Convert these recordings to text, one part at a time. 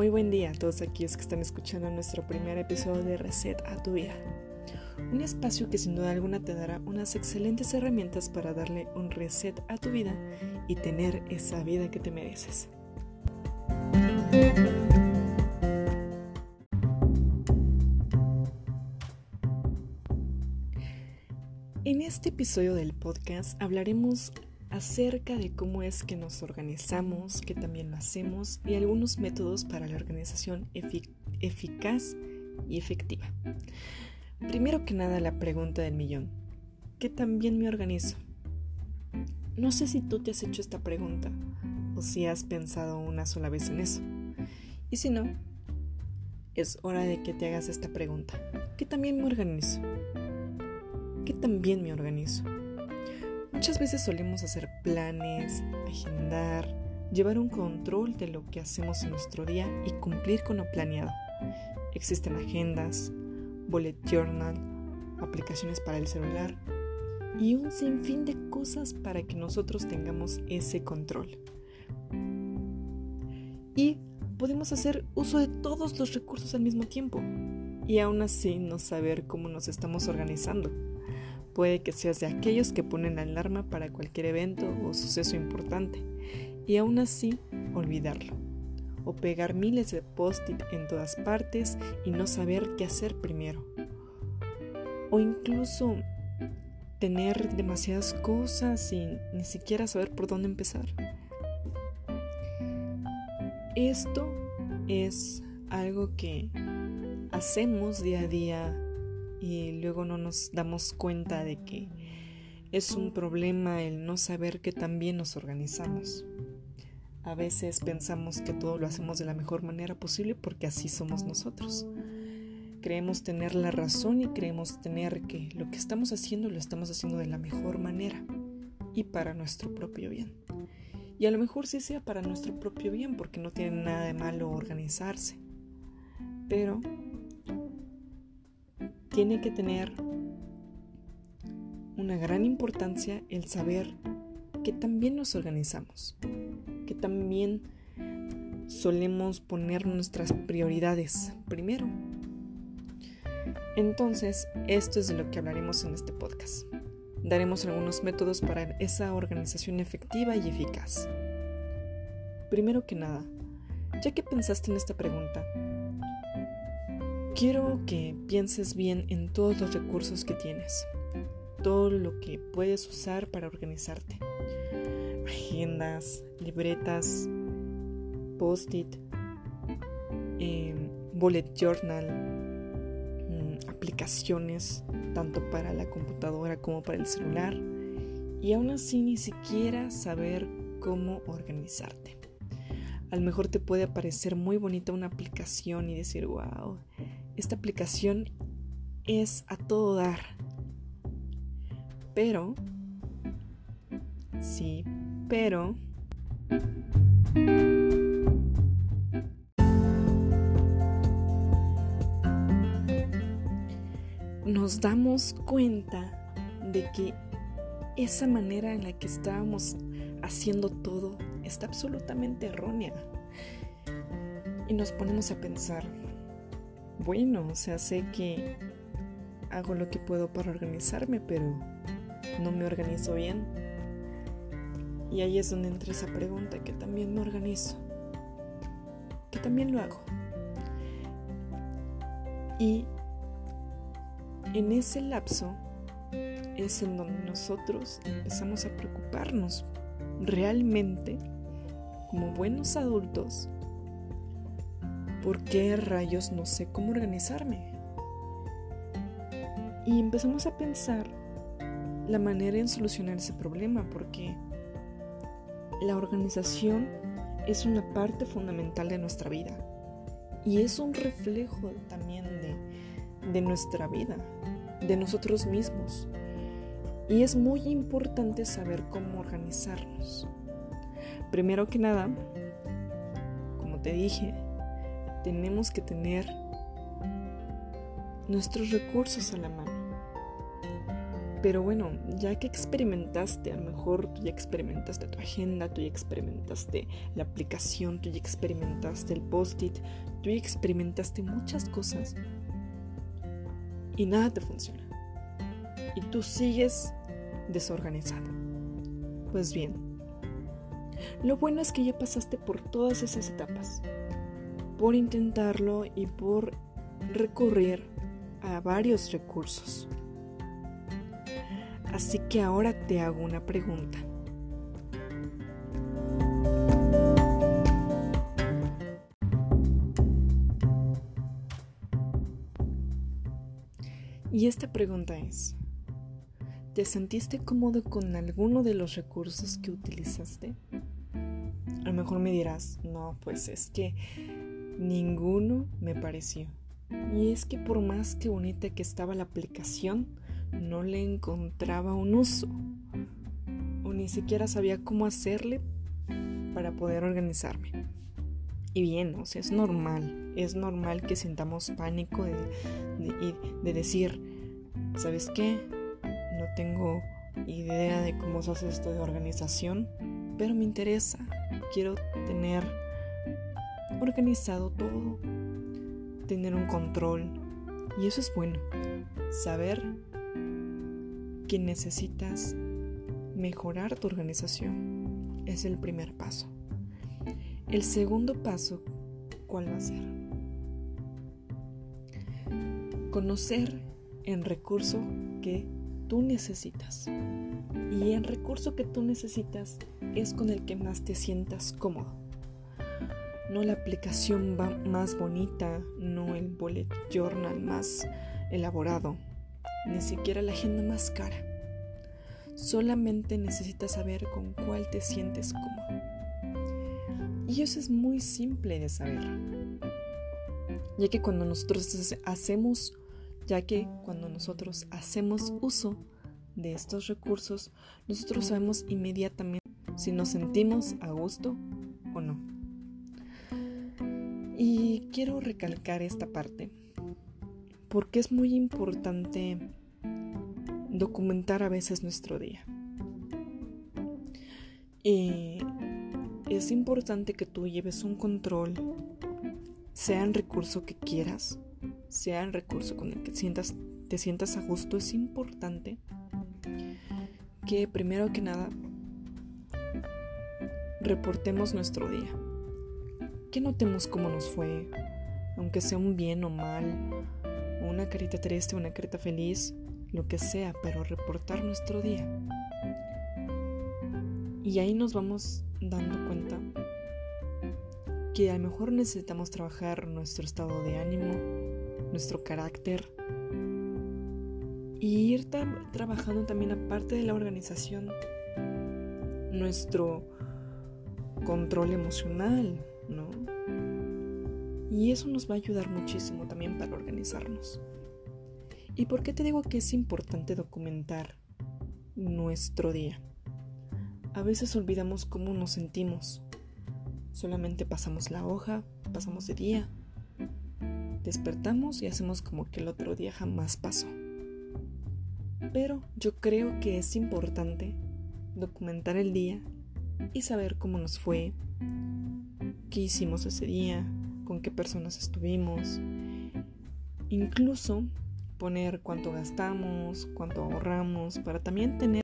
Muy buen día a todos aquellos que están escuchando nuestro primer episodio de Reset a tu vida. Un espacio que sin duda alguna te dará unas excelentes herramientas para darle un reset a tu vida y tener esa vida que te mereces. En este episodio del podcast hablaremos acerca de cómo es que nos organizamos, que también lo hacemos y algunos métodos para la organización eficaz y efectiva. Primero que nada la pregunta del millón. ¿Qué también me organizo? No sé si tú te has hecho esta pregunta o si has pensado una sola vez en eso. Y si no, es hora de que te hagas esta pregunta. ¿Qué también me organizo? ¿Qué también me organizo? Muchas veces solemos hacer planes, agendar, llevar un control de lo que hacemos en nuestro día y cumplir con lo planeado. Existen agendas, bullet journal, aplicaciones para el celular y un sinfín de cosas para que nosotros tengamos ese control. Y podemos hacer uso de todos los recursos al mismo tiempo y aún así no saber cómo nos estamos organizando. Puede que seas de aquellos que ponen la alarma para cualquier evento o suceso importante y aún así olvidarlo. O pegar miles de post-it en todas partes y no saber qué hacer primero. O incluso tener demasiadas cosas y ni siquiera saber por dónde empezar. Esto es algo que hacemos día a día y luego no nos damos cuenta de que es un problema el no saber que también nos organizamos. A veces pensamos que todo lo hacemos de la mejor manera posible porque así somos nosotros. Creemos tener la razón y creemos tener que lo que estamos haciendo lo estamos haciendo de la mejor manera y para nuestro propio bien. Y a lo mejor sí sea para nuestro propio bien porque no tiene nada de malo organizarse. Pero tiene que tener una gran importancia el saber que también nos organizamos, que también solemos poner nuestras prioridades primero. Entonces, esto es de lo que hablaremos en este podcast. Daremos algunos métodos para esa organización efectiva y eficaz. Primero que nada, ya que pensaste en esta pregunta, Quiero que pienses bien en todos los recursos que tienes, todo lo que puedes usar para organizarte. Agendas, libretas, post-it, em, bullet journal, mm, aplicaciones, tanto para la computadora como para el celular, y aún así ni siquiera saber cómo organizarte. A lo mejor te puede parecer muy bonita una aplicación y decir, wow, esta aplicación es a todo dar. Pero, sí, pero... Nos damos cuenta de que esa manera en la que estábamos haciendo todo está absolutamente errónea. Y nos ponemos a pensar, bueno, o sea, sé que hago lo que puedo para organizarme, pero no me organizo bien. Y ahí es donde entra esa pregunta, que también me organizo, que también lo hago. Y en ese lapso es en donde nosotros empezamos a preocuparnos realmente como buenos adultos ¿por qué rayos no sé cómo organizarme? Y empezamos a pensar la manera en solucionar ese problema, porque la organización es una parte fundamental de nuestra vida y es un reflejo también de, de nuestra vida, de nosotros mismos. Y es muy importante saber cómo organizarnos. Primero que nada, como te dije, tenemos que tener nuestros recursos a la mano. Pero bueno, ya que experimentaste, a lo mejor tú ya experimentaste tu agenda, tú ya experimentaste la aplicación, tú ya experimentaste el post-it, tú ya experimentaste muchas cosas y nada te funciona. Y tú sigues desorganizado. Pues bien, lo bueno es que ya pasaste por todas esas etapas, por intentarlo y por recurrir a varios recursos. Así que ahora te hago una pregunta. Y esta pregunta es, ¿te sentiste cómodo con alguno de los recursos que utilizaste? A lo mejor me dirás, no, pues es que ninguno me pareció. Y es que por más que bonita que estaba la aplicación, no le encontraba un uso. O ni siquiera sabía cómo hacerle para poder organizarme. Y bien, o sea, es normal, es normal que sintamos pánico de, de, decir, ¿sabes qué? No tengo idea de cómo se hace esto de organización, pero me interesa. Quiero tener organizado todo, tener un control. Y eso es bueno, saber que necesitas mejorar tu organización. Es el primer paso. El segundo paso, ¿cuál va a ser? Conocer el recurso que tú necesitas. Y el recurso que tú necesitas es con el que más te sientas cómodo. No la aplicación más bonita, no el bullet journal más elaborado, ni siquiera la agenda más cara. Solamente necesitas saber con cuál te sientes cómodo. Y eso es muy simple de saber. Ya que cuando nosotros hacemos, ya que cuando nosotros hacemos uso de estos recursos, nosotros sabemos inmediatamente si nos sentimos a gusto o no. Y quiero recalcar esta parte porque es muy importante documentar a veces nuestro día. Y es importante que tú lleves un control, sea el recurso que quieras, sea el recurso con el que sientas, te sientas a gusto, es importante que primero que nada reportemos nuestro día. Que notemos cómo nos fue, aunque sea un bien o mal, una carita triste, una carita feliz, lo que sea, pero reportar nuestro día. Y ahí nos vamos dando cuenta que a lo mejor necesitamos trabajar nuestro estado de ánimo, nuestro carácter y ir trabajando también aparte de la organización nuestro control emocional, ¿no? Y eso nos va a ayudar muchísimo también para organizarnos. ¿Y por qué te digo que es importante documentar nuestro día? A veces olvidamos cómo nos sentimos. Solamente pasamos la hoja, pasamos de día, despertamos y hacemos como que el otro día jamás pasó. Pero yo creo que es importante documentar el día y saber cómo nos fue, qué hicimos ese día, con qué personas estuvimos, incluso poner cuánto gastamos, cuánto ahorramos, para también tener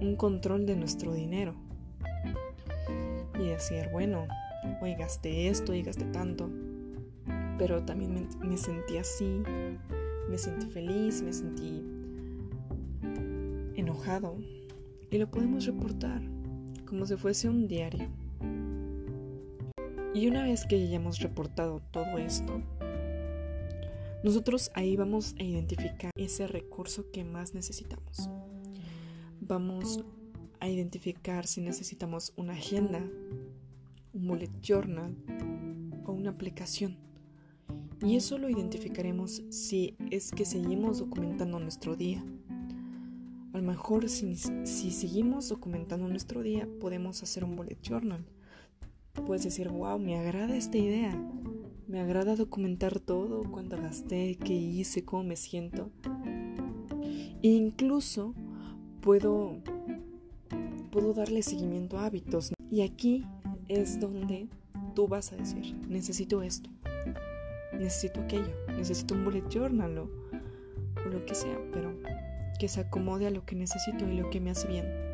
un, control de nuestro dinero. Y decir, bueno, hoy gasté esto y gasté tanto, pero también me, me sentí así, me sentí feliz, me sentí enojado. Y lo podemos reportar como si fuese un diario. Y una vez que hayamos reportado todo esto, nosotros ahí vamos a identificar ese recurso que más necesitamos. Vamos a identificar si necesitamos una agenda, un bullet journal o una aplicación. Y eso lo identificaremos si es que seguimos documentando nuestro día. A lo mejor si, si seguimos documentando nuestro día podemos hacer un bullet journal puedes decir, wow, me agrada esta idea. Me agrada documentar todo, cuánto gasté, qué hice, cómo me siento. incluso puedo, puedo darle seguimiento a hábitos. Y aquí es donde tú vas a decir, necesito esto, necesito aquello, necesito un bullet journal o, o lo que sea, pero que se acomode a lo que necesito y lo que me hace bien.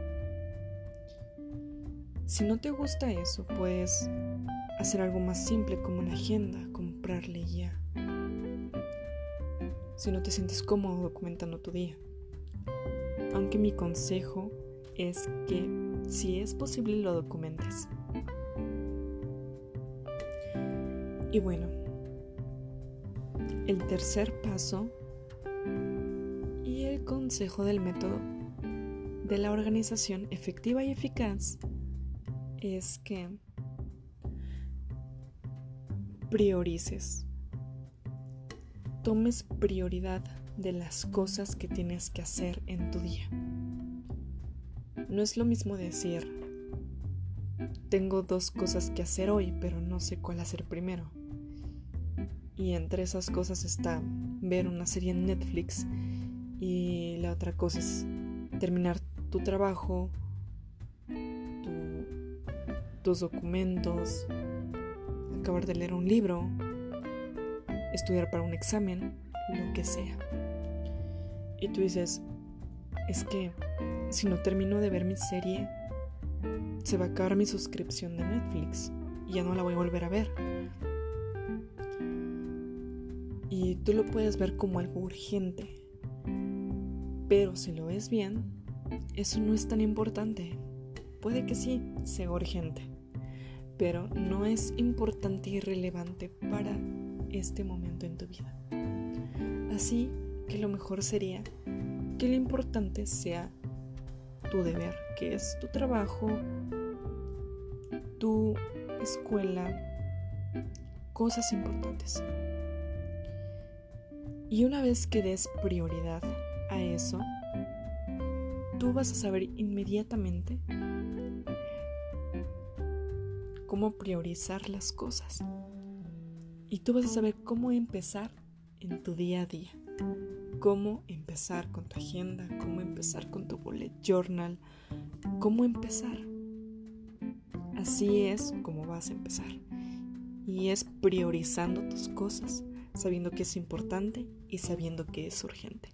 Si no te gusta eso, puedes hacer algo más simple como una agenda, comprarle ya. Si no te sientes cómodo documentando tu día. Aunque mi consejo es que si es posible lo documentes. Y bueno, el tercer paso y el consejo del método de la organización efectiva y eficaz es que priorices, tomes prioridad de las cosas que tienes que hacer en tu día. No es lo mismo decir, tengo dos cosas que hacer hoy, pero no sé cuál hacer primero. Y entre esas cosas está ver una serie en Netflix y la otra cosa es terminar tu trabajo, tus documentos, acabar de leer un libro, estudiar para un examen, lo que sea. Y tú dices, es que si no termino de ver mi serie, se va a acabar mi suscripción de Netflix y ya no la voy a volver a ver. Y tú lo puedes ver como algo urgente. Pero si lo ves bien, eso no es tan importante. Puede que sí sea urgente pero no es importante y relevante para este momento en tu vida. Así que lo mejor sería que lo importante sea tu deber, que es tu trabajo, tu escuela, cosas importantes. Y una vez que des prioridad a eso, tú vas a saber inmediatamente cómo priorizar las cosas. Y tú vas a saber cómo empezar en tu día a día. Cómo empezar con tu agenda, cómo empezar con tu bullet journal, cómo empezar. Así es como vas a empezar. Y es priorizando tus cosas, sabiendo que es importante y sabiendo que es urgente.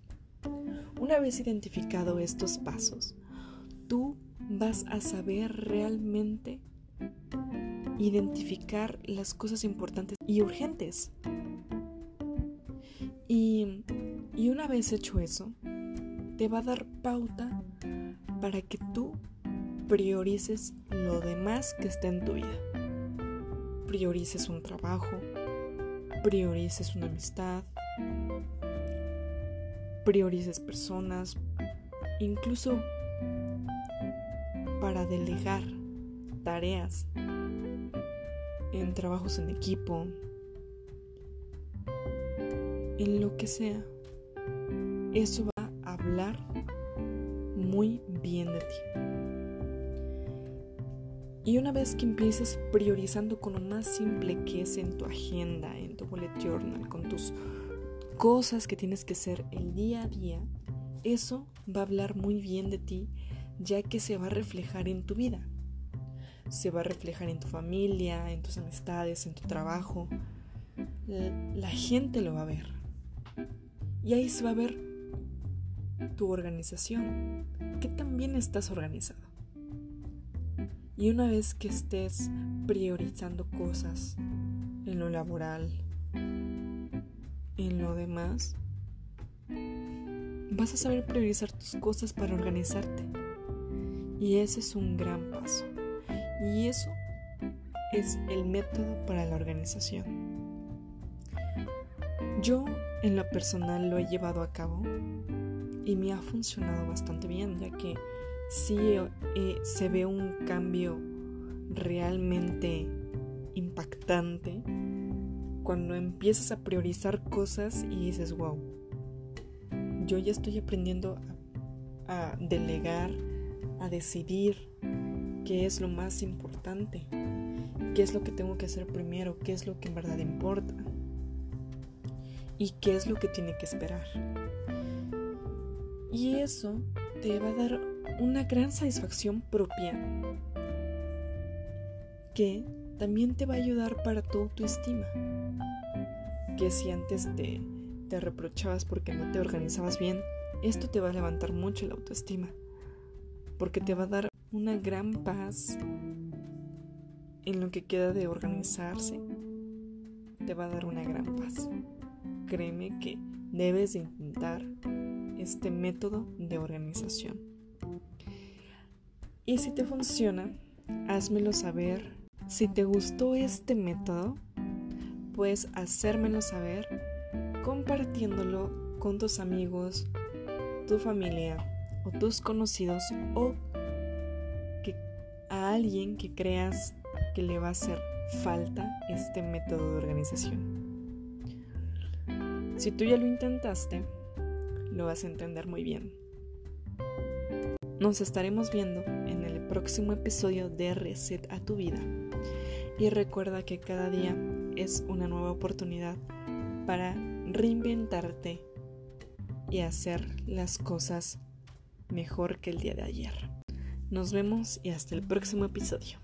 Una vez identificado estos pasos, tú vas a saber realmente identificar las cosas importantes y urgentes. Y, y una vez hecho eso, te va a dar pauta para que tú priorices lo demás que está en tu vida. Priorices un trabajo, priorices una amistad, priorices personas, incluso para delegar tareas en trabajos en equipo, en lo que sea. Eso va a hablar muy bien de ti. Y una vez que empieces priorizando con lo más simple que es en tu agenda, en tu bullet journal, con tus cosas que tienes que hacer el día a día, eso va a hablar muy bien de ti, ya que se va a reflejar en tu vida se va a reflejar en tu familia, en tus amistades, en tu trabajo. La gente lo va a ver. Y ahí se va a ver tu organización, que también estás organizado. Y una vez que estés priorizando cosas en lo laboral, en lo demás, vas a saber priorizar tus cosas para organizarte. Y ese es un gran paso. Y eso es el método para la organización. Yo en lo personal lo he llevado a cabo y me ha funcionado bastante bien, ya que sí eh, se ve un cambio realmente impactante cuando empiezas a priorizar cosas y dices, wow, yo ya estoy aprendiendo a delegar, a decidir, qué es lo más importante, qué es lo que tengo que hacer primero, qué es lo que en verdad importa y qué es lo que tiene que esperar. Y eso te va a dar una gran satisfacción propia que también te va a ayudar para tu autoestima. Que si antes te, te reprochabas porque no te organizabas bien, esto te va a levantar mucho la autoestima. Porque te va a dar una gran paz en lo que queda de organizarse. Te va a dar una gran paz. Créeme que debes de intentar este método de organización. Y si te funciona, házmelo saber. Si te gustó este método, puedes hacérmelo saber compartiéndolo con tus amigos, tu familia o tus conocidos o alguien que creas que le va a hacer falta este método de organización. Si tú ya lo intentaste, lo vas a entender muy bien. Nos estaremos viendo en el próximo episodio de Reset a tu vida. Y recuerda que cada día es una nueva oportunidad para reinventarte y hacer las cosas mejor que el día de ayer. Nos vemos y hasta el próximo episodio.